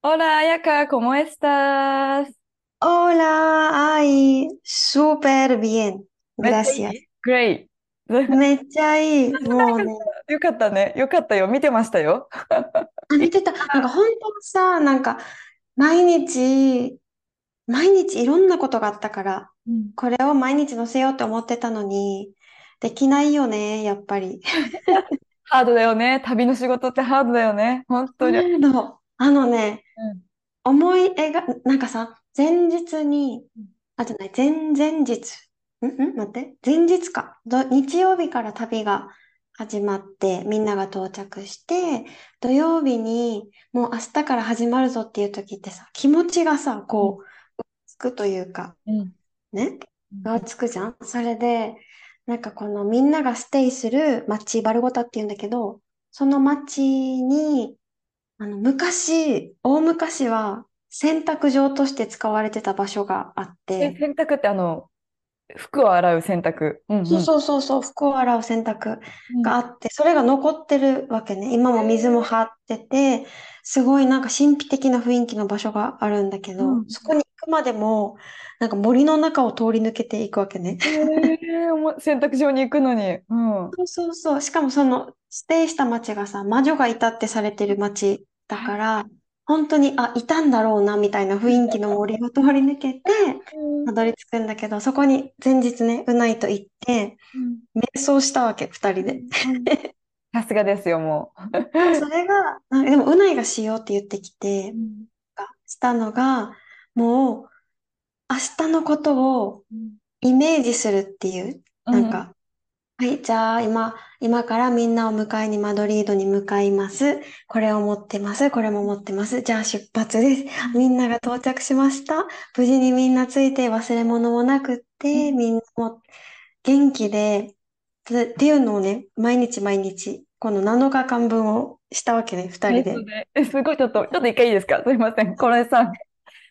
Hola, Ayaka, ¿cómo estás? Hola, ay, súper bien. めっちゃい Gracias. い Great! めっちゃいい。もうね、よかったね。よかったよ。見てましたよ。あ見てた。なんか本当はさ、なんか毎日、毎日いろんなことがあったから、これを毎日載せようと思ってたのに、できないよね、やっぱり。ハードだよね。旅の仕事ってハードだよね。本当に。今度、あのね、うん。思い描、なんかさ、前日にうん、あとね、前々日、ん？ん？待って、前日か。ど日曜日から旅が始まって、みんなが到着して、土曜日に、もう明日から始まるぞっていう時ってさ、気持ちがさ、こう、つくというか、うん。ね、がつくじゃん？それで、なんかこのみんながステイする町、バルゴタって言うんだけど、その町に、あの、昔、大昔は洗濯場として使われてた場所があっえ、て、洗濯ってあの、服を洗う洗濯。うんそうそうそうそう、服を洗う洗濯うん。があって、それが残ってるわけね。今も水も張ってて、すごいなんか神秘的な雰囲気の場所があるんだけうど、んそこにまでも、なんか森の中を通り抜けていくわけね。えー、洗濯場に行くのに。うん。そうそうそう。しかもその、ステイした町がさ、魔女がいたってされてる町だから、本当に、あ、いたんだろうな、みたいな雰囲気の森を通り抜けて、たどり着くんだけど、そこに前日ね、うないと行って、瞑想したわけ、二人で。さすがですよ、もそれが、でも、うないがしようって言ってきて、したのが、もう、明日のことをイメージするっていう、う。なんか、はい、じゃあ今、今からみんなを迎えにマドリードに向かいます。これを持ってます。これも持ってます。じゃあ出発です。みんなが到着しました。無事にみんなついて忘れ物もなくって、うんみんなも元気で、つっていうのをね、毎日毎日、この7日間分をしたわけね、二人で。すごい、ちょっと、ちょっと一回いいですか？すいません。これさ、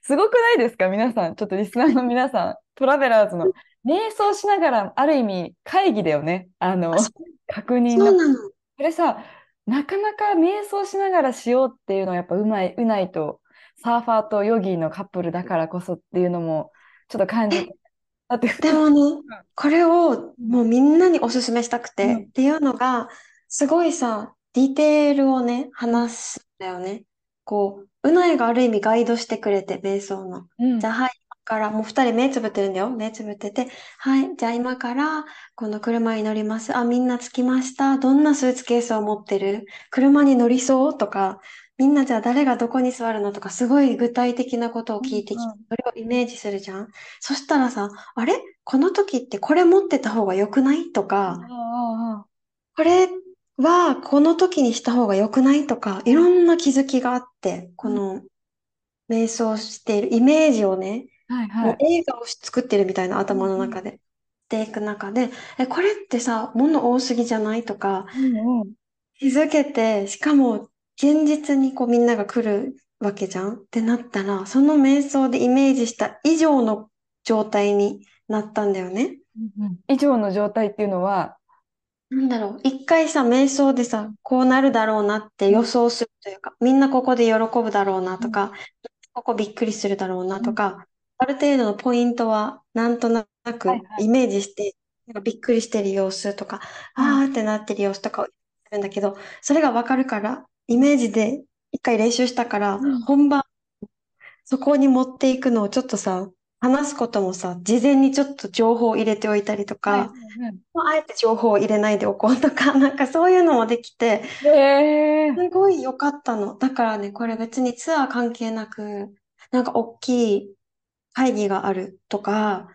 すごくないですか？皆さん。ちょっとリスナーの皆さん、トラベラーズの。瞑想しながら、ある意味、会議だよね。あの確認の。そうなの。これさ、なかなか瞑想しながらしようっていうのはやっぱうまい、うないと、サーファーとヨギのカップルだからこそっていうのも、ちょっと感じて。だって、でもね、これをもうみんなにおすすめしたくて、うんっていうのが、すごいさ、ディテールをね、話すんだよね。こう、うないがある意味ガイドしてくれて、瞑想の。うんじゃあ、はい、今から、もう二人目つぶってるんだよ。目つぶってて、はい、じゃあ今から、この車に乗ります。あ、みんな着きました。どんなスーツケースを持ってる？車に乗りそう？とか、みんなじゃあ誰がどこに座るの？とか、すごい具体的なことを聞いてきて、それをイメージするじゃん。そしたらさ、あれ？この時ってこれ持ってた方が良くない？とあか、これはこの時にした方が良くないとか、いろんな気づきがあって、この瞑想しているイメージをね、はいもうはい。映画を作ってるみたいな頭の中で。していく中で、え、これってさ、物多すぎじゃないとか、うんうん。気づけて、しかも現実にこうみんなが来るわけじゃん？ってなったら、その瞑想でイメージした以上の状態になったんだよね。以上の状態っていうのは、なんだろう、一回さ、瞑想でさ、こうなるだろうなって予想するというか、みんなここで喜ぶだろうなとか、ここびっくりするだろうなとか、ある程度のポイントはなんとなくはいはい。イメージして、なんかびっくりしてる様子とか、うん。あーってなってる様子とかをするんだけど、それがわかるから、イメージで一回練習したからうん、本番、そこに持っていくのをちょっとさ、話すこともさ、事前にちょっと情報を入れておいたりとはいか、あえて情報を入れないでおこうとか、なんかそういうのもできて、へえ。すごい良かったの。だからね、これ別にツアー関係なく、なんか大きい会議があるとか、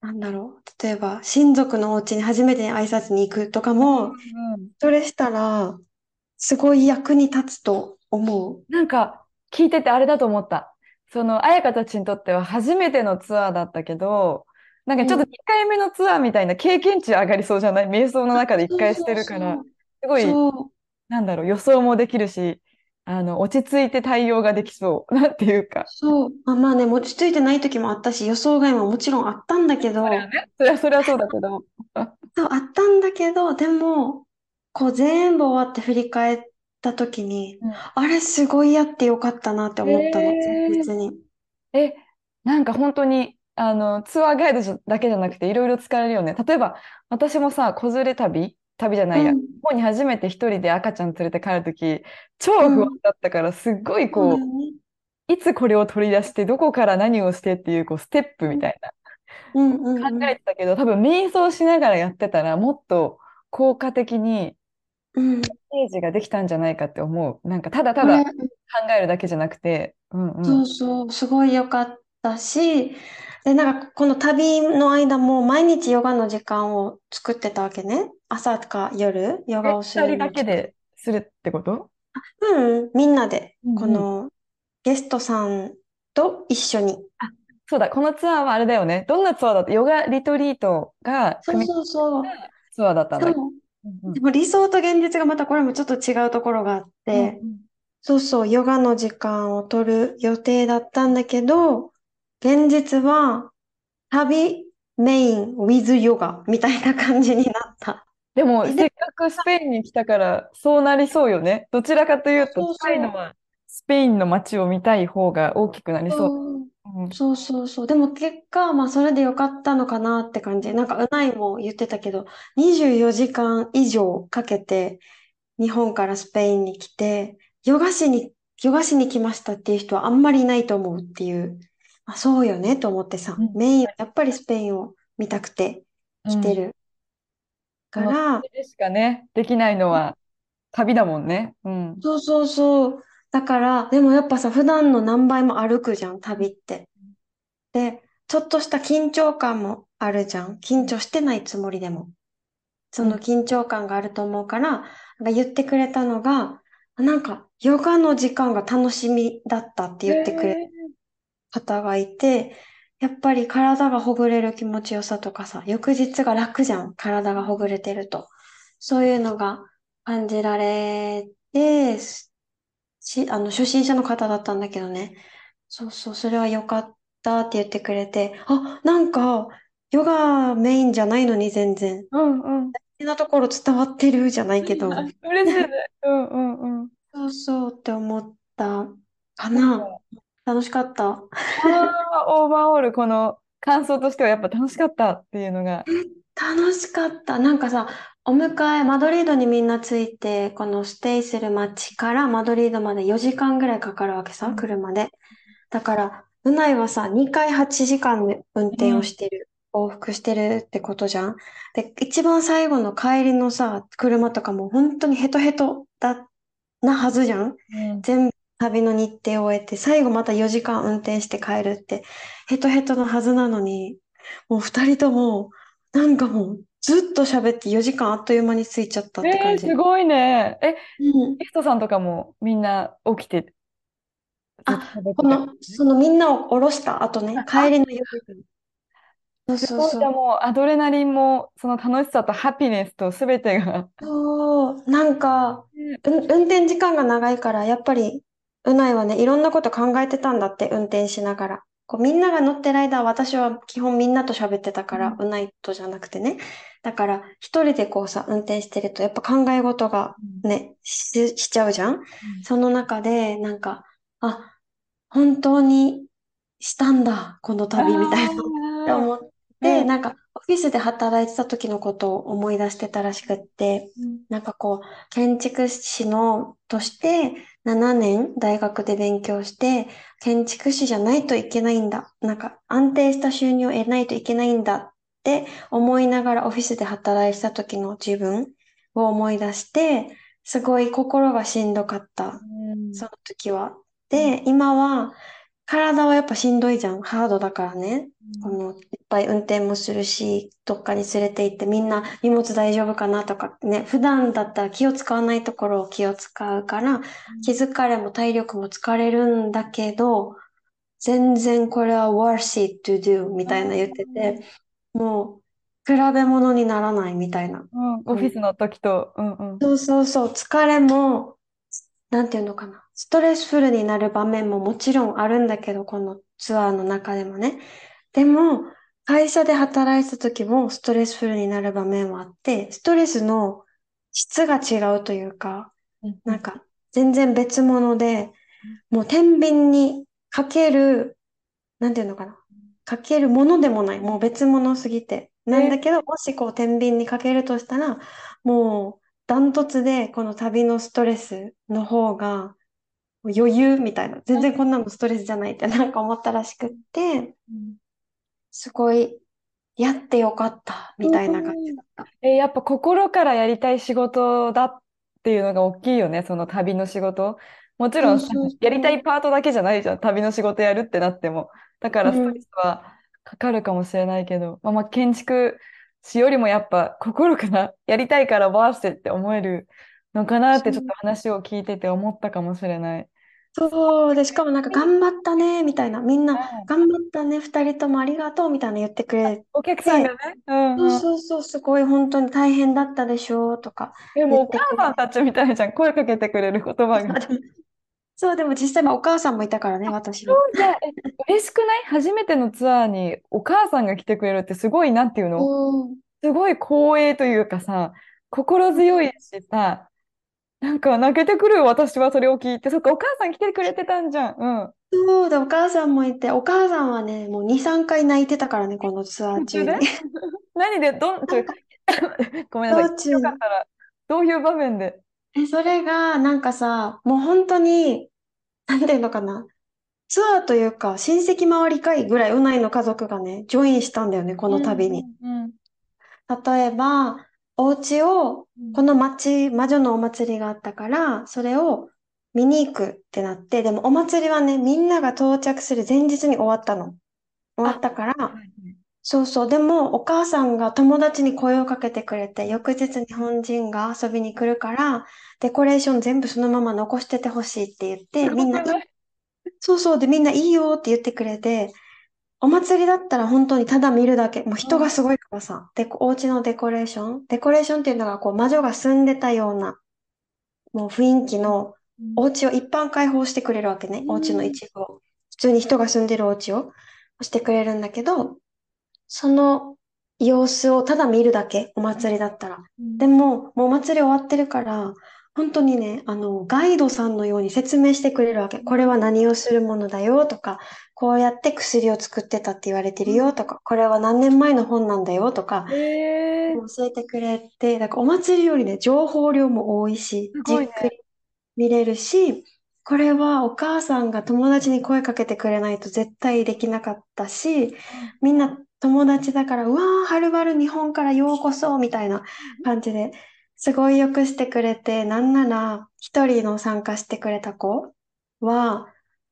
なんだろう。例えば、親族のお家に初めて挨拶に行くとかも、それしたら、すごい役に立つと思う。なんか、聞いててあれだと思った。その、彩香たちにとっては初めてのツアーだったけど、なんかちょっと2回目のツアーみたいな経験値上がりそうじゃない？瞑想の中で1回してるから、すごい、そう。なんだろう、予想もできるし、あの、落ち着いて対応ができそう。なんていうか。そう。まあ、まあね、落ち着いてない時もあったし、予想外ももちろんあったんだけど、それはね、それは、それはそうだけど。そう、あったんだけど、でも、こう全部終わって振り返った時に、うんあれすごいやってよかったなって思ったの、へー前日に。え、なんか本当に、あの、ツアーガイドだけじゃなくていろいろ使えるよね。例えば、私もさ、子連れ旅？旅じゃないや。うん日本に初めて一人で赤ちゃん連れて帰るとき、超不安だったから、すっごいこう、そうだよね。いつこれを取り出して、どこから何をしてっていう、こう、ステップみたいうんうんうん。な考えてたけど、多分瞑想しながらやってたら、もっと効果的にうん。イメージができたんじゃないかって思う。なんか、ただただ考えるだけじゃなくて、うんうん。そうそう、すごい良かったし、で、なんかこの旅の間も毎日ヨガの時間を作ってたわけね。朝か夜、ヨガをすえ、二人だけでするってこと？うん、みんなで、このゲストさんと一緒に。そうだ、このツアーはあれだよね。どんなツアーだった？ヨガリトリートがそうそうそう。ツアーだったんだっけ？でも理想と現実がまたこれもちょっと違うところがあって、そうそう、ヨガの時間を取る予定だったんだけど、現実は旅メイン with ヨガみたいな感じになった。でも、えせっかくスペインに来たから、そうなりそうよね。どちらかというと、そうそう近いのはスペインの街を見たい方が大きくなりそう。そううんそうそうそう。でも結果、まあそれでよかったのかなって感じ。なんかうないも言ってたけど、24時間以上かけて日本からスペインに来て、ヨガしに、ヨガしに来ましたっていう人はあんまりいないと思うっていう。まあそうよねと思ってさうん、メインはやっぱりスペインを見たくて来てるかそのら、旅でしかね、できないのは旅だもんね。うん。そうそうそう。だから、でもやっぱさ、普段の何倍も歩くじゃん、旅って。で、ちょっとした緊張感もあるじゃん。緊張してないつもりでも。その緊張感があると思うから、なんか言ってくれたのが、なんか、ヨガの時間が楽しみだったって言ってくれる方がいて、やっぱり体がほぐれる気持ちよさとかさ、翌日が楽じゃん。体がほぐれてると。そういうのが感じられて、し、あの、初心者の方だったんだけどね。そうそう、それは良かったって言ってくれて、あ、なんか、ヨガメインじゃないのに全然。うんうん。大事なところ伝わってるじゃないけど。あ 嬉しいね。うんうんうん。そうそうって思ったかな。楽しかった。ああ、オーバーオール、この感想としてはやっぱ楽しかったっていうのが。楽しかった。なんかさ、お迎え、マドリードにみんなついて、このステイする街からマドリードまで4時間ぐらいかかるわけさ、うん車で。だから、うないはさ、2回8時間で運転をしてる。往復してるってことじゃん？で、一番最後の帰りのさ、車とかも本当にヘトヘトだ、なはずじゃん？うん全部旅の日程を終えて、最後また4時間運転して帰るって、ヘトヘトのはずなのに、もう二人とも、なんかもう、ずっと喋って4時間あっという間に過ぎちゃったってえー、感じ。すごいね。え、うん。ゲストさんとかもみんな起きてこの、そのみんなを降ろした後ね、帰りの4時間。そうそうそう。もうアドレナリンも、その楽しさとハピネスとすべてが。そう、なんか、うん、運転時間が長いから、やっぱり、うないはね、いろんなこと考えてたんだって、運転しながら。こうみんなが乗ってる間、私は基本みんなと喋ってたから、うないとじゃなくてね。だから、一人でこうさ、運転してると、やっぱ考え事がね、し、しちゃうじゃん。その中で、なんか、あ、本当にしたんだ、この旅みたいなって思って、うんなんか、オフィスで働いてた時のことを思い出してたらしくって、なんかこう、建築士の、として、7年大学で勉強して、建築士じゃないといけないんだ。なんか、安定した収入を得ないといけないんだって思いながらオフィスで働いてた時の自分を思い出して、すごい心がしんどかった。うんその時は。で、今は、体はやっぱしんどいじゃん。ハードだからね。このぱい運転もするし、どっかに連れて行ってみんな荷物大丈夫かなとかね、普段だったら気を使わないところを気を使うから、気疲れも体力も疲れるんだけど、全然これは worth it to do みたいな言ってて、もう比べ物にならないみたいな。うん、オフィスの時と、うんうん。そうそうそう、疲れも、なんていうのかな、ストレスフルになる場面ももちろんあるんだけど、このツアーの中でもね。でも、会社で働いた時もストレスフルになる場面はあって、ストレスの質が違うというか、うん。なんか全然別物で、もう天秤にかける、なんていうのかな、かけるものでもない、もう別物すぎて。なんだけど、もしこう天秤にかけるとしたら、もうダントツでこの旅のストレスの方が余裕みたいな、全然こんなのストレスじゃないって なんか思ったらしくって、うんすごいやってよかったみたいな感じだった。え、やっぱ心からやりたい仕事だっていうのが大きいよね、その旅の仕事。もちろんやりたいパートだけじゃないじゃん、旅の仕事やるってなっても。だからストレスはかかるかもしれないけど、まあ、まあ建築士よりもやっぱ心からやりたいからバースデーって思えるのかなってちょっと話を聞いてて思ったかもしれない。そう。で、しかもなんか頑張ったねみたいな、みんなうん。頑張ったね、二人ともありがとうみたいな言ってくれお客さんがね、うんそううん。そうそう、すごい本当に大変だったでしょうとか。でもお母さんたちみたいじゃん、声かけてくれる言葉が。そう、でも実際まあお母さんもいたからね、私。の。じゃあ、え嬉しくない？初めてのツアーにお母さんが来てくれるってすごい、なんていうのうん。すごい光栄というかさ、心強いしさ、なんか泣けてくるよ私はそれを聞いて。そっか、お母さん来てくれてたんじゃん。うん。そうだ、お母さんもいて、お母さんはね、もう2、3回泣いてたからね、このツアー中に。途中 何で、どん、ちょ ごめんなさい。よかったら、どういう場面で？え、それが、なんかさ、もう本当に、なんていうのかな。ツアーというか、親戚回り会ぐらい、うないの家族がね、ジョインしたんだよね、この旅に。うんうん例えば、お家を、うんこの町、魔女のお祭りがあったから、それを見に行くってなって、でもお祭りはね、みんなが到着する前日に終わったの。終わったから、そうそう。でも、お母さんが友達に声をかけてくれて、翌日日本人が遊びに来るから、デコレーション全部そのまま残しててほしいって言って、みんな、そうそう。で、みんないいよって言ってくれて、お祭りだったら本当にただ見るだけ。もう人がすごいからさ、で、お家のデコレーション。デコレーションっていうのが、こう、魔女が住んでたような、もう雰囲気の、お家を一般開放してくれるわけね。うんお家の一部を。普通に人が住んでるお家をしてくれるんだけど、その様子をただ見るだけ、お祭りだったら。うんでも、もうお祭り終わってるから、本当にね、あの、ガイドさんのように説明してくれるわけ。これは何をするものだよとか、こうやって薬を作ってたって言われてるよとか、これは何年前の本なんだよとか、へー。教えてくれて、だからお祭りよりね、情報量も多いし、すごいね。じっくり見れるし、これはお母さんが友達に声かけてくれないと絶対できなかったし、みんな友達だから、うわー、はるばる日本からようこそ、みたいな感じで、すごいよくしてくれて、なんなら、一人の参加してくれた子は、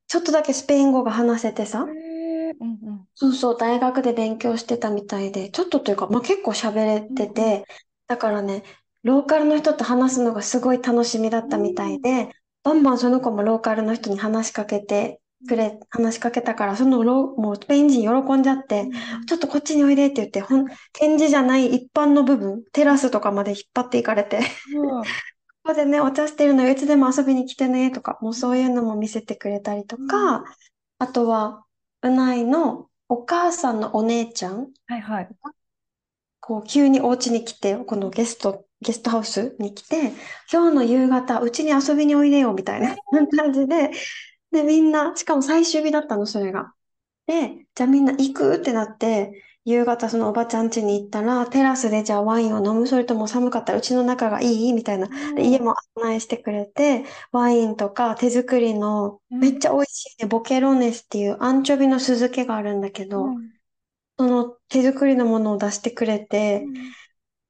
ちょっとだけスペイン語が話せてさ、へー。うんうん。そうそう、大学で勉強してたみたいで、ちょっとというか、まあ、結構喋れてて、だからね、ローカルの人と話すのがすごい楽しみだったみたいで、バンバンその子もローカルの人に話しかけてくれ、話しかけたから、そのロー、もうスペイン人喜んじゃって、ちょっとこっちにおいでって言って、ほん、展示じゃない一般の部分、テラスとかまで引っ張っていかれて、う。んここでね、お茶してるのよ、いつでも遊びに来てね、とか、もうそういうのも見せてくれたりとか、あとは、うないのお母さんのお姉ちゃん、はいはい。こう、急にお家に来て、このゲスト、ゲストハウスに来て、今日の夕方、うちに遊びにおいでよ、みたいな感じで、で、みんな、しかも最終日だったの、それが。で、じゃあみんな行く？ってなって、夕方そのおばちゃん家に行ったら、テラスでじゃあワインを飲む、それとも寒かったらうちの中がいい？みたいな。で、家も案内してくれて、ワインとか手作りの、うん。めっちゃ美味しいね、ボケロネスっていうアンチョビの酢漬けがあるんだけど、うん。その手作りのものを出してくれて、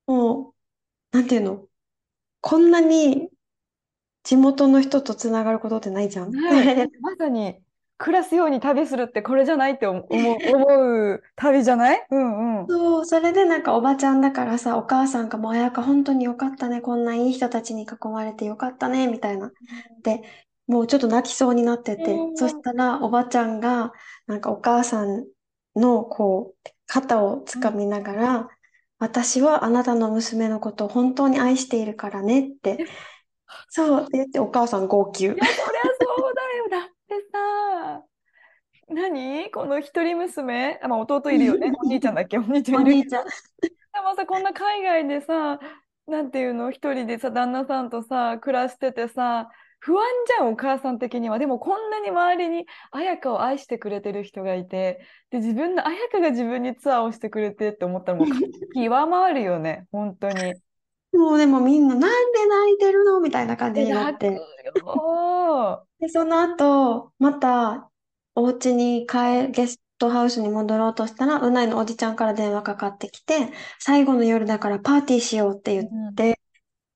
もう、なんていうの？こんなに地元の人とつながることってないじゃん。はい。まさに暮らすように旅するってこれじゃないって思う、思う旅じゃない？うんうん。そう、それでなんかおばちゃんだからさ、お母さんがもう、彩香本当によかったね、こんないい人たちに囲まれてよかったね、みたいな。で、もうちょっと泣きそうになってて、うんそしたらおばちゃんが、なんかお母さんのこう、肩をつかみながら、私はあなたの娘のことを本当に愛しているからねって、そうって言ってお母さん号泣。いや、そりゃそうだよ。だってさ、何？この一人娘、あ、まあ、弟いるよね。お兄ちゃんだっけ？お兄ちゃんいるお兄ちゃん。でもさ、こんな海外でさ、なんていうの、一人でさ、旦那さんとさ、暮らしててさ、不安じゃん、お母さん的には。でも、こんなに周りに彩香を愛してくれてる人がいて、で、自分の彩香が自分にツアーをしてくれてって思ったら、もう感極まるよね、本当に。もうでもみんななんで泣いてるの？みたいな感じで、になって。よ。で、その後、また、お家に帰、ゲストハウスに戻ろうとしたら、うないのおじちゃんから電話かかってきて、最後の夜だからパーティーしようって言って、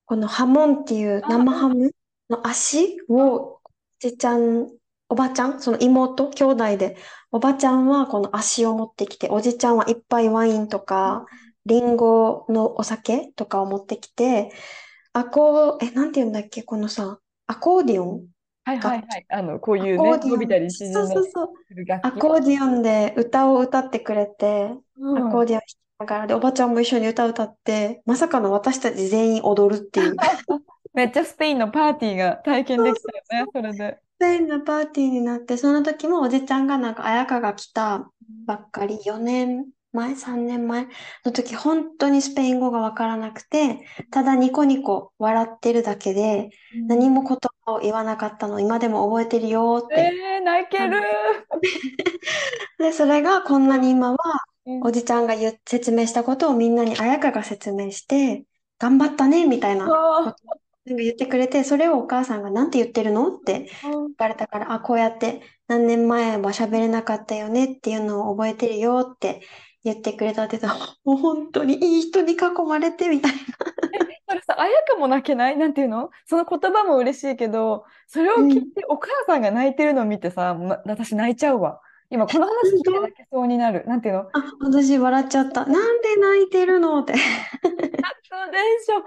このハモンっていう生ハムの足を、おじちゃん、おばちゃん、その妹、兄弟で、おばちゃんはこの足を持ってきて、おじちゃんはいっぱいワインとか、リンゴのお酒とかを持ってきて、アコー、え、なんて言うんだっけ、このさ、アコーディオンはいはいはい。あの、こういうね、アコーディオン伸びたり縮んだり。する楽器。アコーディオンで歌を歌ってくれて、うんアコーディオン弾きながらで、おばちゃんも一緒に歌を歌って、まさかの私たち全員踊るっていう。めっちゃスペインのパーティーが体験できたよね、それで。スペインのパーティーになって、その時もおじちゃんがなんか、綾香が来たばっかり、4年前、3年前？の時、本当にスペイン語がわからなくて、ただニコニコ笑ってるだけで、何も言葉を言わなかったの、今でも覚えてるよって。えー、泣ける。で、それがこんなに今は、うん。おじちゃんが言う説明したことをみんなに彩香が説明して、頑張ったね、みたいなあことを言ってくれて、それをお母さんがなんて言ってるのってー聞かれたから、あ、こうやって何年前は喋れなかったよねっていうのを覚えてるよって言ってくれたって言ったら、もう本当にいい人に囲まれてみたいな。それさ、彩香も泣けない？なんていうの？その言葉も嬉しいけど、それを聞いてお母さんが泣いてるのを見てさ、ま私泣いちゃうわ。今この話聞いて泣けそうになる。なんていうの？あ、私笑っちゃった。なんで泣いてるの？って。泣くでしょ泣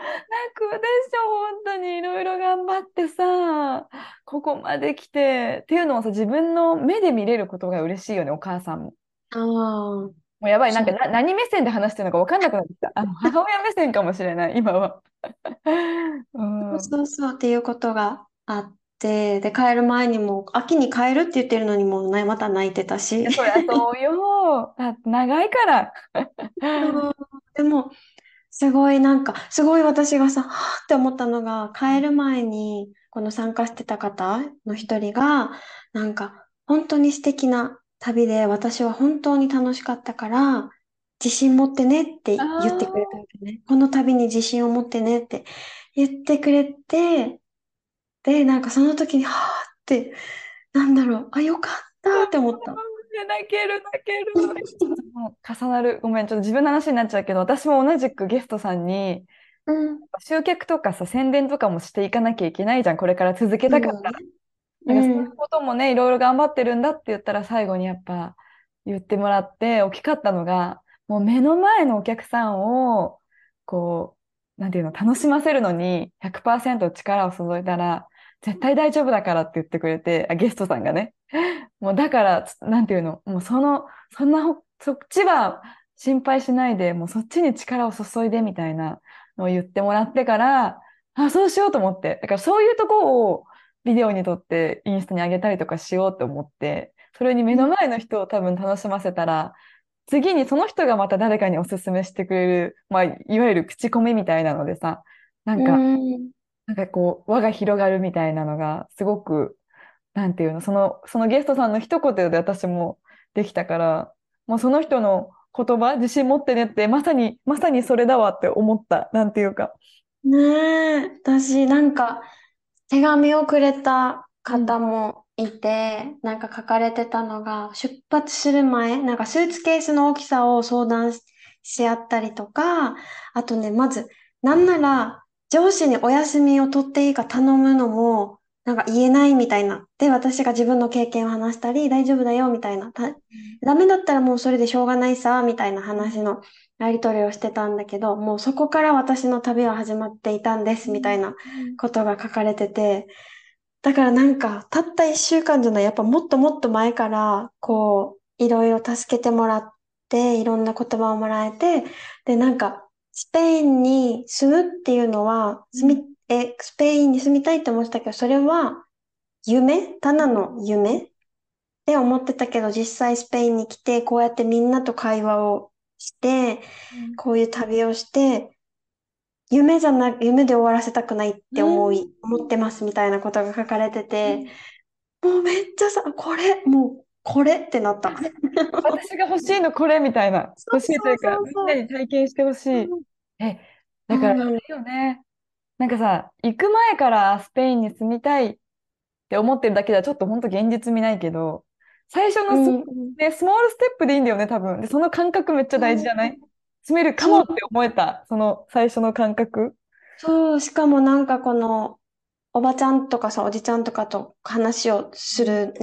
くでしょ本当にいろいろ頑張ってさ、ここまで来て、っていうのをさ、自分の目で見れることが嬉しいよね、お母さんも。ああ。もうやばい、なんかな何目線で話してるのか分かんなくなってきた。あの 母親目線かもしれない、今は。うん、そうそうっていうことがあって、で、帰る前にも、秋に帰るって言ってるのにもう、ね、また泣いてたし。そりゃそうよ。長いから。でも、すごいなんか、すごい私がさ、はぁって思ったのが、帰る前に、この参加してた方の一人が、なんか、本当に素敵な旅で、私は本当に楽しかったから、自信持ってねって言ってくれたわけね。この旅に自信を持ってねって言ってくれて、で、なんかその時に、はぁって、なんだろう、あ、よかったって思った。泣ける、泣ける。重なる。ごめん、ちょっと自分の話になっちゃうけど、私も同じくゲストさんに、うん。集客とかさ、宣伝とかもしていかなきゃいけないじゃん、これから続けたかったら。なんかそういうこともね、いろいろ頑張ってるんだって言ったら、最後にやっぱ言ってもらって、大きかったのが、もう目の前のお客さんを、こう、なんていうの、楽しませるのに100%力を注いだら、絶対大丈夫だからって言ってくれて、あ、ゲストさんがね。もうだから、つなんていうの、もうその、そんなほ、そっちは心配しないで、もうそっちに力を注いでみたいなのを言ってもらってから、あ、そうしようと思って。だからそういうとこをビデオに撮ってインスタに上げたりとかしようと思って、それに目の前の人を多分楽しませたら、次にその人がまた誰かにおすすめしてくれる、まあ、いわゆる口コミみたいなのでさ、なんか、うん。なんかこう、輪が広がるみたいなのが、すごく、なんていうの、その、そのゲストさんの一言で私もできたから、もうその人の言葉、自信持ってねって、まさに、まさにそれだわって思った。なんていうか。ねえ、私なんか手紙をくれた方もいて、なんか書かれてたのが、出発する前、なんかスーツケースの大きさを相談しし合ったりとか、あとね、まず、なんなら上司にお休みを取っていいか頼むのも、なんか言えないみたいな。で、私が自分の経験を話したり、大丈夫だよみたいな。たダメだったらもうそれでしょうがないさ、みたいな話のやり取りをしてたんだけど、もうそこから私の旅は始まっていたんです、みたいなことが書かれてて、だからなんか、たった一週間じゃない、やっぱもっともっと前から、こう、いろいろ助けてもらって、いろんな言葉をもらえて、で、なんか、スペインに住むっていうのは、住み、え、スペインに住みたいって思ってたけど、それは夢？ただの夢？って思ってたけど、実際スペインに来て、こうやってみんなと会話をして、こういう旅をして、夢じゃな、夢で終わらせたくないって思い、思ってますみたいなことが書かれてて、もうめっちゃさ、これ、もう、これってなった。私が欲しいのこれみたいな。欲しいというか、みんなに体験してほしい。え、だから、うんあれよね。なんかさ、行く前からスペインに住みたいって思ってるだけではちょっと本当現実見ないけど、最初のス、うんね、スモールステップでいいんだよね、多分。で、その感覚めっちゃ大事じゃない？住めるかもって思えた、その最初の感覚。そう、しかもなんかこの、おばちゃんとかさ、おじちゃんとかと話をする、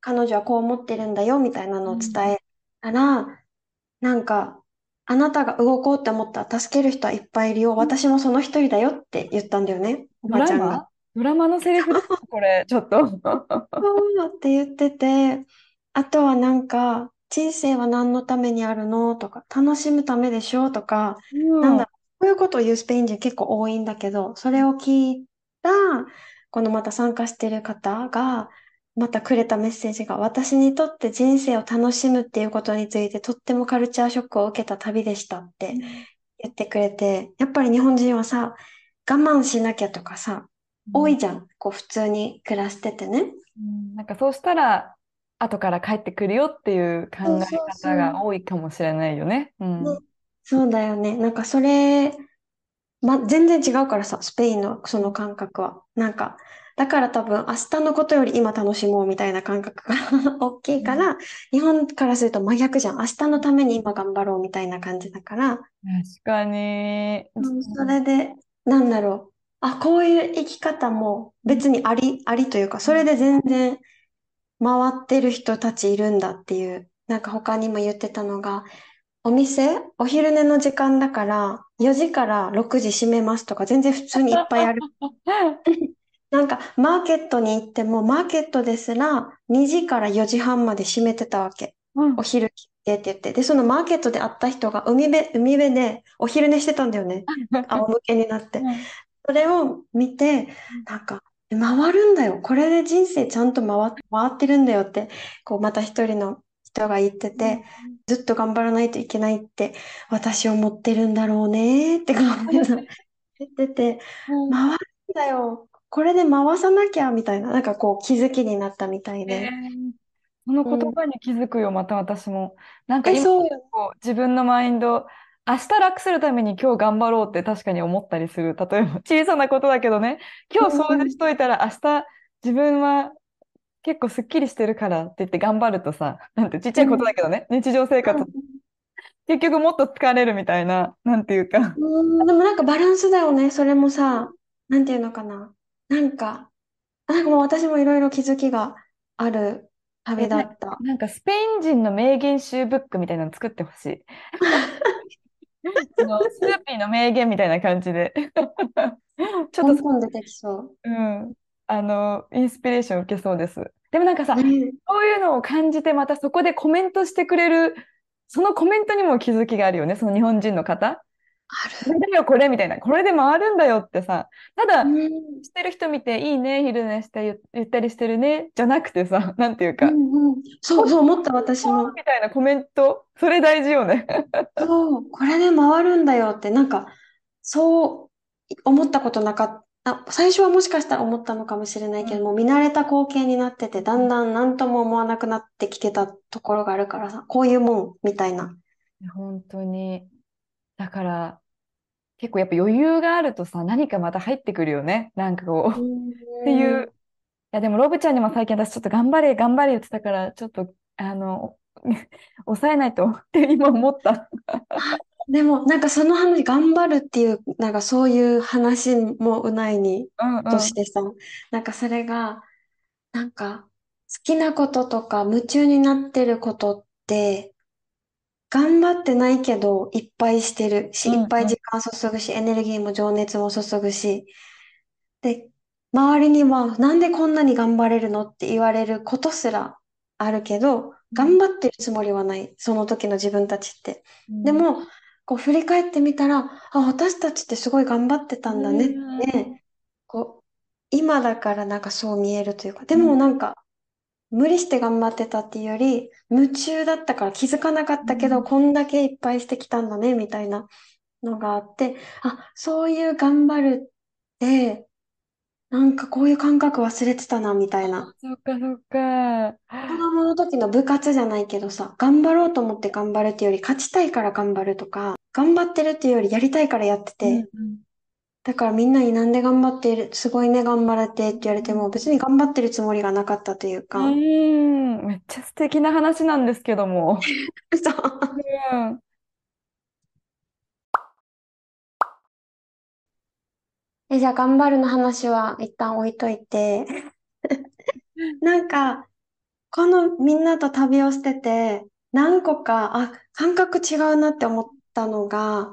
彼女はこう思ってるんだよ、みたいなのを伝えたら、なんか、あなたが動こうって思ったら助ける人はいっぱいいるよ。私もその一人だよって言ったんだよね、おばちゃんが。マ？ドラマのセリフですか？これ、ちょっと。そうって言ってて、あとはなんか、人生は何のためにあるのとか、楽しむためでしょとか、なんだろう、こういうことを言うスペイン人結構多いんだけど、それを聞いた、このまた参加してる方が、またくれたメッセージが、私にとって人生を楽しむっていうことについてとってもカルチャーショックを受けた旅でしたって言ってくれて、やっぱり日本人はさ、我慢しなきゃとかさ、多いじゃん。こう普通に暮らしててね。うんなんかそうしたら、後から帰ってくるよっていう考え方が多いかもしれないよね。そうだよね。なんかそれ、ま、全然違うからさ、スペインのその感覚は。なんか、だから多分明日のことより今楽しもうみたいな感覚が 大きいから、日本からすると真逆じゃん。明日のために今頑張ろうみたいな感じだから、確かに。うんそれで、なんだろう。あ、こういう生き方も別にあり、ありというか、それで全然回ってる人たちいるんだっていう。なんか他にも言ってたのが、お店、お昼寝の時間だから、4時から6時閉めますとか、全然普通にいっぱいある。なんか、マーケットに行っても、マーケットですら、2時から4時半まで閉めてたわけ。うんお昼切ってって言って。で、そのマーケットで会った人が海辺、海辺でお昼寝してたんだよね。仰向けになって。それを見て、なんか、回るんだよ。これで人生ちゃんと回っ、回ってるんだよって、こう、また一人の人が言ってて、ずっと頑張らないといけないって、私思ってるんだろうねって、こう言ってて、うん回るんだよ。これで回さなきゃ、みたいな、なんかこう、気づきになったみたいえで。ーその言葉に気づくよ、また私も。なんかえ、今自分のマインド、明日楽するために今日頑張ろうって確かに思ったりする。例えば 小さなことだけどね、今日掃除しといたら明日自分は結構すっきりしてるからって言って頑張るとさ、なんてちっちゃいことだけどね、日常生活、結局もっと疲れるみたいな、なんていうか。うん、でもなんかバランスだよね。それもさ、なんていうのかな。なんか、なんかもう私もいろいろ気づきがある旅だった。なんかスペイン人の名言集ブックみたいなの作ってほしい。スヌーピーの名言みたいな感じで。ちょっと出てきそうん。あの、インスピレーション受けそうです。でもなんかさ、う。ねそういうのを感じて、またそこでコメントしてくれる、そのコメントにも気づきがあるよね、その日本人の方。あこれだよ、これみたいな。これで回るんだよってさ、ただ、る。うんしてる人見て、いいね、昼寝してゆ、ゆったりしてるね、じゃなくてさ、なんていうか、うんうん。そうそう思った私も。みたいなコメント、それ大事よね。そう、これで回るんだよって、なんか、そう思ったことなかった。最初はもしかしたら思ったのかもしれないけども、見慣れた光景になってて、だんだん何とも思わなくなってきてたところがあるからさ、こういうもん、みたいな。本当に。だから、結構やっぱ余裕があるとさ、何かまた入ってくるよね。なんかこう。っていう。いや、でも、ロブちゃんにも最近私ちょっと頑張れ、頑張れ言ってたから、ちょっと、あの、抑えないとって今思った。でも、なんかその話、頑張るっていう、なんかそういう話もうないにうんうん。としてさ、なんかそれが、なんか好きなこととか夢中になってることって、頑張ってないけど、いっぱいしてる。し、うんうん。いっぱい時間注ぐし、エネルギーも情熱も注ぐし、で、周りには、なんでこんなに頑張れるのって言われることすらあるけど、頑張ってるつもりはない。その時の自分たちって。でも、こう振り返ってみたら、あ、私たちってすごい頑張ってたんだね。って、こう、今だからなんかそう見えるというか、でもなんか、無理して頑張ってたっていうより、夢中だったから気づかなかったけど、こんだけいっぱいしてきたんだね、みたいなのがあって、あ、そういう頑張るって、なんかこういう感覚忘れてたな、みたいな。そっかそっか。子供の時の部活じゃないけどさ、頑張ろうと思って頑張るっていうより、勝ちたいから頑張るとか、頑張ってるっていうよりやりたいからやってうんて、うん。だからみんなになんで頑張っている、すごいね、頑張れてって言われても、別に頑張ってるつもりがなかったといううか、ん、めっちゃ素敵な話なんですけども。そう。うん。え、じゃあ頑張るの話は一旦置いといて、なんか、このみんなと旅をしてて、何個か、あ、感覚違うなって思ったのが、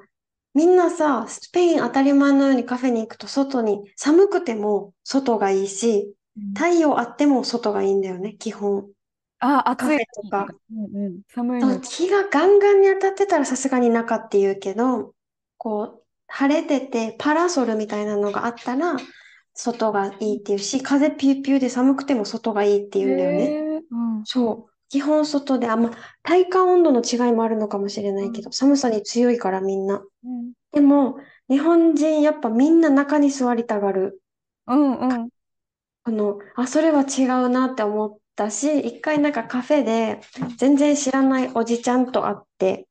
みんなさ、スペイン当たり前のようにカフェに行くと外に、寒くても外がいいし、うん太陽あっても外がいいんだよね、基本。あ、カフェ暑いとか。うんうん。寒いそうのに。日がガンガンに当たってたらさすがに中って言うけど、こう、晴れててパラソルみたいなのがあったら、外がいいっていうし、風ピューピューで寒くても外がいいってへ言うんだよね。え、うん。そう。基本外で、あ、まあ、体感温度の違いもあるのかもしれないけど、寒さに強いからみんな。うんでも、日本人やっぱみんな中に座りたがる。うんうん。あの、あ、それは違うなって思ったし、一回なんかカフェでうん全然知らないおじちゃんと会って、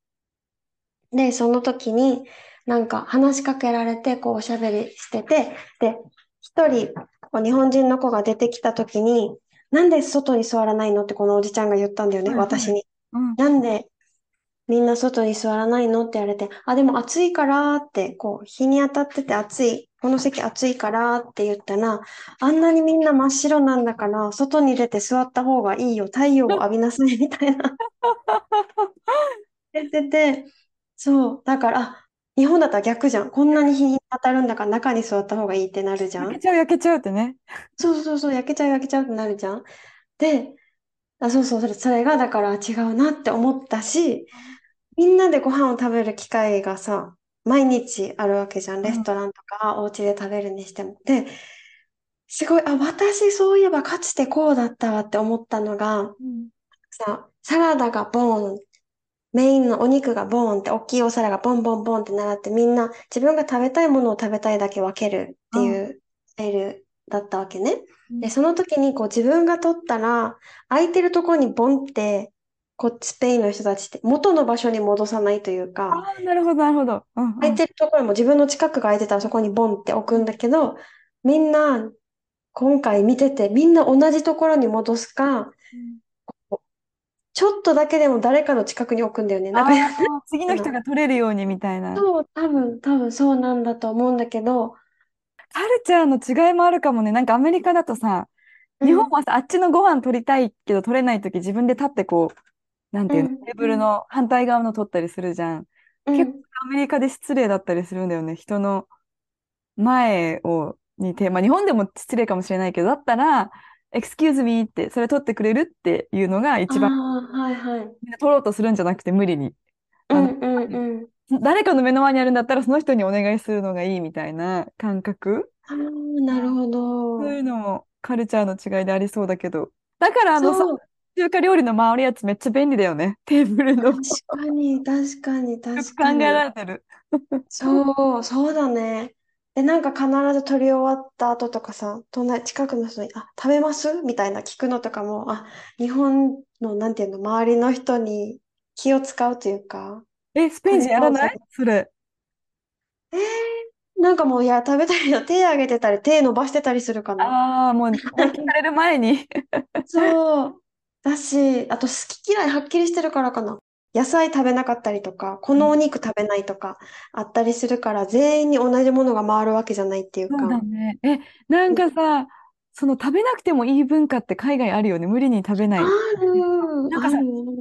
で、その時になんか話しかけられて、こうおしゃべりしてて、で、一人、こう日本人の子が出てきた時に、なんで外に座らないの？ってこのおじちゃんが言ったんだよね、はいはい。私に。うん。なんでみんな外に座らないの？って言われて、あ、でも暑いからって、こう、日に当たってて暑い、この席暑いからって言ったら、あんなにみんな真っ白なんだから、外に出て座った方がいいよ、太陽を浴びなさいみたいな。言ってて、そう、だから、あ、日本だったら逆じゃん。こんなに日に当たるんだから中に座った方がいいってなるじゃん。焼けちゃう、焼けちゃうってね。そうそうそう、焼けちゃう焼けちゃうってなるじゃん。で、あ、そうそう、それ、それがだから違うなって思ったし、みんなでご飯を食べる機会がさ、毎日あるわけじゃん。レストランとかお家で食べるにしても。で、すごい、あ、私そういえばかつてこうだったわって思ったのが、うん。さ、サラダがボーン、メインのお肉がボーンって、大きいお皿がボンボンボンって並って、みんな自分が食べたいものを食べたいだけ分けるっていうスタイルだったわけね。で、その時にこう自分が取ったら、空いてるところにボンって、こうスペインの人たちって元の場所に戻さないというか、ああ、なるほど、なるほど。うんうん。空いてるところも自分の近くが空いてたらそこにボンって置くんだけど、みんな今回見てて、みんな同じところに戻すか、ちょっとだけでも誰かの近くに置くんだよね。なんか、ああ、次の人が取れるようにみたいな。そう、多分、多分そうなんだと思うんだけど、カルチャーの違いもあるかもね。なんかアメリカだとさ、うん日本はさ、あっちのご飯取りたいけど取れないとき自分で立ってこう、なんていうの、うんテーブルの反対側の取ったりするじゃん。うん結構アメリカで失礼だったりするんだよね。人の前を、にて、まあ日本でも失礼かもしれないけど、だったら、excuse me って、それ取ってくれるっていうのが一番、はいはい。みんな取ろうとするんじゃなくて無理に。うんうんうん。誰かの目の前にあるんだったらその人にお願いするのがいいみたいな感覚ああ、なるほど。そういうのもカルチャーの違いでありそうだけど。だからあのさ、中華料理の回るやつめっちゃ便利だよね。テーブルの。よ確かに、確かに、確かえに。られてる。そう、そうだね。で、なんか必ず取り終わった後とかさ、隣、近くの人に、あ、食べます？みたいな聞くのとかも、あ、日本の、なんていうの、周りの人に気を使うというか、え、スペイン人やらない？それ。えー、なんかもう、いや、食べたいよ。手挙げてたり、手伸ばしてたりするかな。ああ、もう、聞かれる前に。そう。だし、あと好き嫌いはっきりしてるからかな。野菜食べなかったりとか、このお肉食べないとかあったりするから、全員に同じものが回るわけじゃないっていうそうだか。ね。え、なんかさ、その食べなくてもいい文化って海外あるよね。無理に食べない。ある、なんかさ。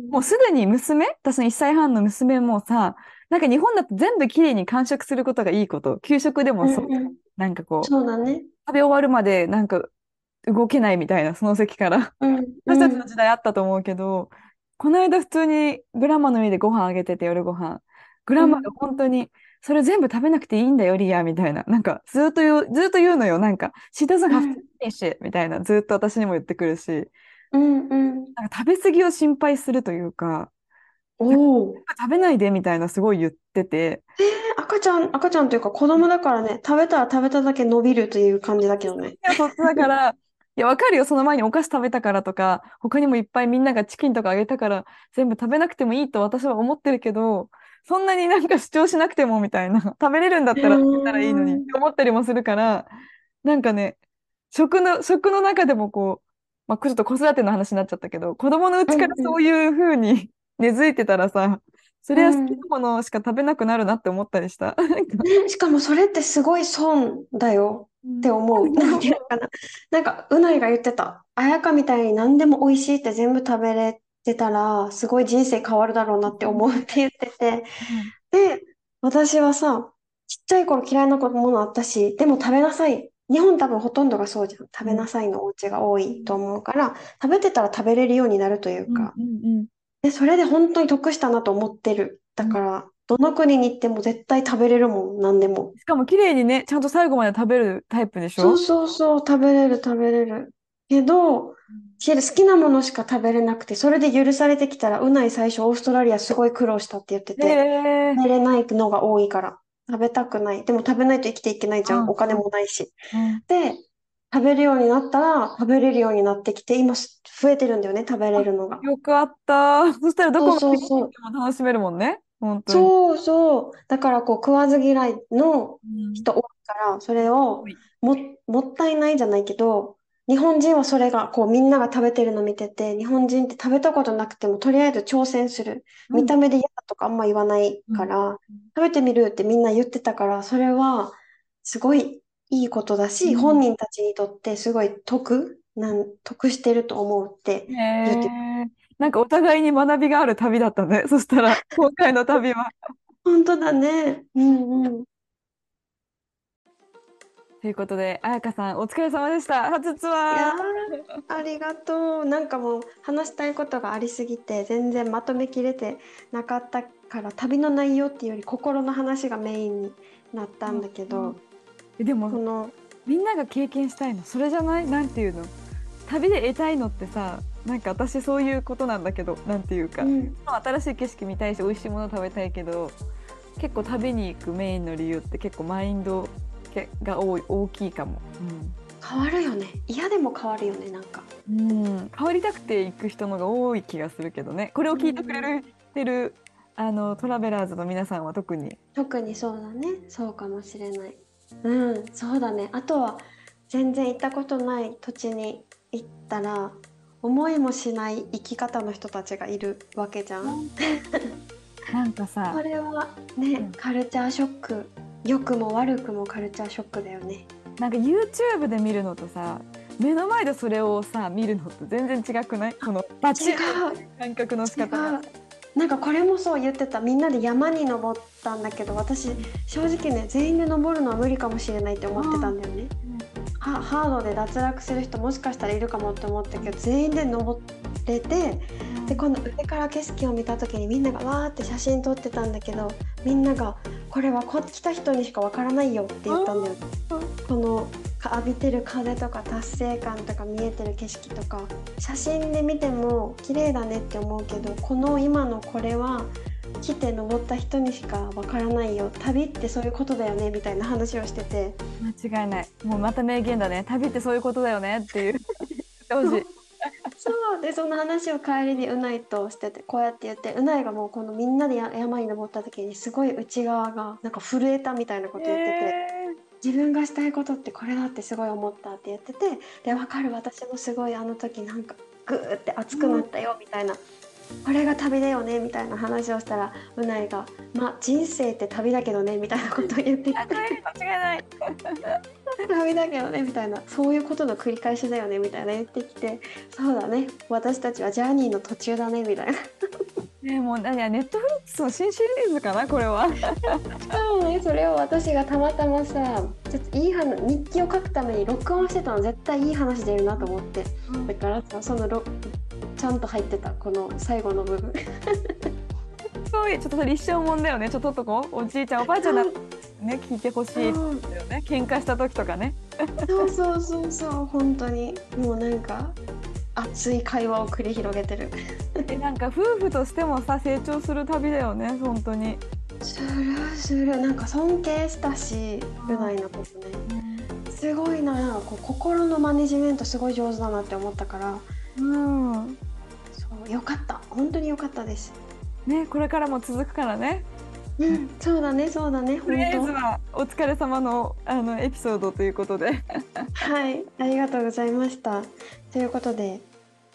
もうすでに娘、私の1歳半の娘もさ、なんか日本だと全部きれいに完食することがいいこと。給食でもそう。うんうんなんかこう、そうだね。食べ終わるまでなんか動けないみたいな、その席から。うん、私たちのうん、時代あったと思うけど、この間普通にグランマの家でご飯あげてて、夜ご飯。グランマが本当に、それ全部食べなくていいんだよ、リア、みたいな。なんか、ずっと言う、ずっと言うのよ。なんか、she doesn't have to finish it みたいな。ずっと私にも言ってくるし、うん、うん。なんか食べ過ぎを心配するというか、おお。食べないでみたいなすごい言ってて、赤ちゃん、赤ちゃんというか子供だからね、食べたら食べただけ伸びるという感じだけどね。いや、そっちだから、いや、わかるよ。その前にお菓子食べたからとか、他にもいっぱいみんながチキンとかあげたから、全部食べなくてもいいと私は思ってるけど、そんなになんか主張しなくてもみたいな、食べれるんだったら食べたらいいのにって思ったりもするから、なんかね、食の、食の中でもこう、まあ、ちょっと子育ての話になっちゃったけど、子供のうちからそういう風に 根付いてたらさ、それは好うんきなものしか食べなくなるなって思ったりした。しかもそれってすごい損だよって思う。なんていうのかな。なんか、うないが言ってた。彩香みたいに何でも美味しいって全部食べれてたら、すごい人生変わるだろうなって思うって言ってて。で、私はさ、ちっちゃい頃嫌いなものあったし、でも食べなさい。日本多分ほとんどがそうじゃん。食べなさいのお家が多いと思うから、食べてたら食べれるようになるというか。うんうんうんで、それで本当に得したなと思ってる。だから、どの国に行っても絶対食べれるもん、何でも。しかも綺麗にね、ちゃんと最後まで食べるタイプでしょ？そうそうそう、食べれる食べれる。けど、好きなものしか食べれなくて、それで許されてきたら、うない最初オーストラリアすごい苦労したって言ってへて、え食べれないのが多いから、食べたくない。でも食べないと生きていけないじゃうんん。お金もないし。うんで、食べるようになったら、食べれるようになってきて、今す増えてるんだよね、食べれるのが。よくあった。そしたらどこのそうそうそう国に行っても楽しめるもんね。本当に。そうそう。だからこう食わず嫌いのうん人多いから、それをも、もったいないじゃないけど、日本人はそれがこうみんなが食べてるの見てて、日本人って食べたことなくてもとりあえず挑戦する。見た目で嫌だとかあんま言わないから、食べてみるってみんな言ってたから、それはすごいいいことだし、うん本人たちにとってすごい得なん、得してると思うってへ言ってえ。なんかお互いに学びがある旅だったね。そしたら、今回の旅は。本当だね。うんうん。ということで、彩香さん、お疲れ様でした。初ツいやアー。ー、ありがとう。なんかもう話したいことがありすぎて全然まとめきれてなかったから旅の内容っていうより心の話がメインになったんだけど、えでも、このみんなが経験したいの、それじゃない？なんていうの？旅で得たいのってさ、なんか私そういうことなんだけど、なんていうか、うん新しい景色見たいし、美味しいもの食べたいけど、結構旅に行くメインの理由って結構マインドけが多い大きいかも。変わるよね。嫌でも変わるよね、なんか。うん、うん、変わりたくて行く人のが多い気がするけどね。これを聞いてくれる、てるあのトラベラーズの皆さんは特に。特にそうだね。そうかもしれない。うん、そうだね。あとは全然行ったことない土地に行ったら思いもしない生き方の人たちがいるわけじゃん。なんかさ こ、れはね、うんカルチャーショック。良くも悪くもカルチャーショックだよね。なんか YouTube で見るのとさ、目の前でそれをさ見るのって全然違くない？このバチ違う感覚の仕方が。なんかこれもそう言ってた。みんなで山に登ったんだけど私正直ね全員で登るのは無理かもしれないって思ってたんだよね。はハードで脱落する人もしかしたらいるかもって思ったけど全員で登れてで今度上から景色を見た時にみんながわーって写真撮ってたんだけどみんなが「これはこ来た人にしかわからないよ」って言ったんだよねこのか浴びてる風とか達成感とか見えてる景色とか写真で見ても綺麗だねって思うけどこの今のこれは来て登った人にしかわからないよ旅ってそういうことだよねみたいな話をしてて間違いない。もうまた名言だね。旅ってそういうことだよねっていう。言ってほしい。そうでその話を帰りにうないとしててこうやって言ってうないがもうこのみんなでや山に登った時にすごい内側がなんか震えたみたいなこと言ってて。へ自分がしたいことってこれだってすごい思ったって言っててで分かる私もすごいあの時なんかグーって熱くなったよみたいなこれが旅だよねみたいな話をしたらうないが「まあ人生って旅だけどね」みたいなことを言ってきて。あ、間違いない。旅だけどねみたいな。そういうことの繰り返しだよねみたいな。言ってきて。そうだね。私たちはジャーニーの途中だねみたいな。ね、もう、何や、ネットフリックスの新シリーズかな、これは。しかもねそれを私がたまたまさちょっといい話日記を書くために録音してたの絶対いい話出るなと思って。だからさそのろちゃんと入ってたこの最後の部分そういう、ちょっとそれ一生もんだよね、ちょっととこ、おじいちゃん、おばあちゃんだ。ね、聞いてほしい。そうだよね、喧嘩した時とかね。そうそうそうそう本当にもうなんか熱い会話を繰り広げてるで、なんか夫婦としてもさ、成長する旅だよね、本当に。するするなんか尊敬したしうないのことねすごいなこう心のマネジメントすごい上手だなって思ったからうん。そうよかった。本当によかったです。ね、これからも続くからね。うんそうだねそうだねとりあえず本はお疲れ様のあのエピソードということで。当はいありがとうございました。ということで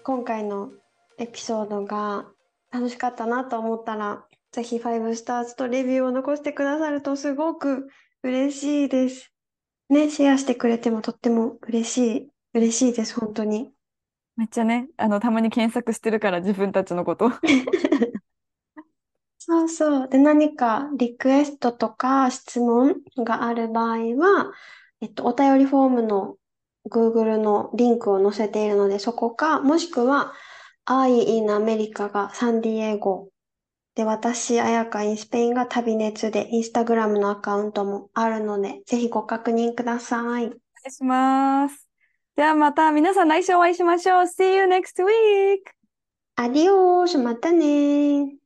今回のエピソードが楽しかったなと思ったらぜひ5スターズとレビューを残してくださるとすごく嬉しいです。ねシェアしてくれてもとっても嬉しい嬉しいです本当にめっちゃね、あのたまに検索してるから自分たちのこと。そうそう。で、何かリクエストとか質問がある場合は、えっと、お便りフォームの Google のリンクを載せているので、そこか、もしくは、I in アメリカがサンディエゴ。で、私、あやか in スペインが旅熱で、インスタグラムのアカウントもあるので、ぜひご確認ください。お願いします。ではまた皆さん来週お会いしましょう。See you next week! アディオーシ、またねー。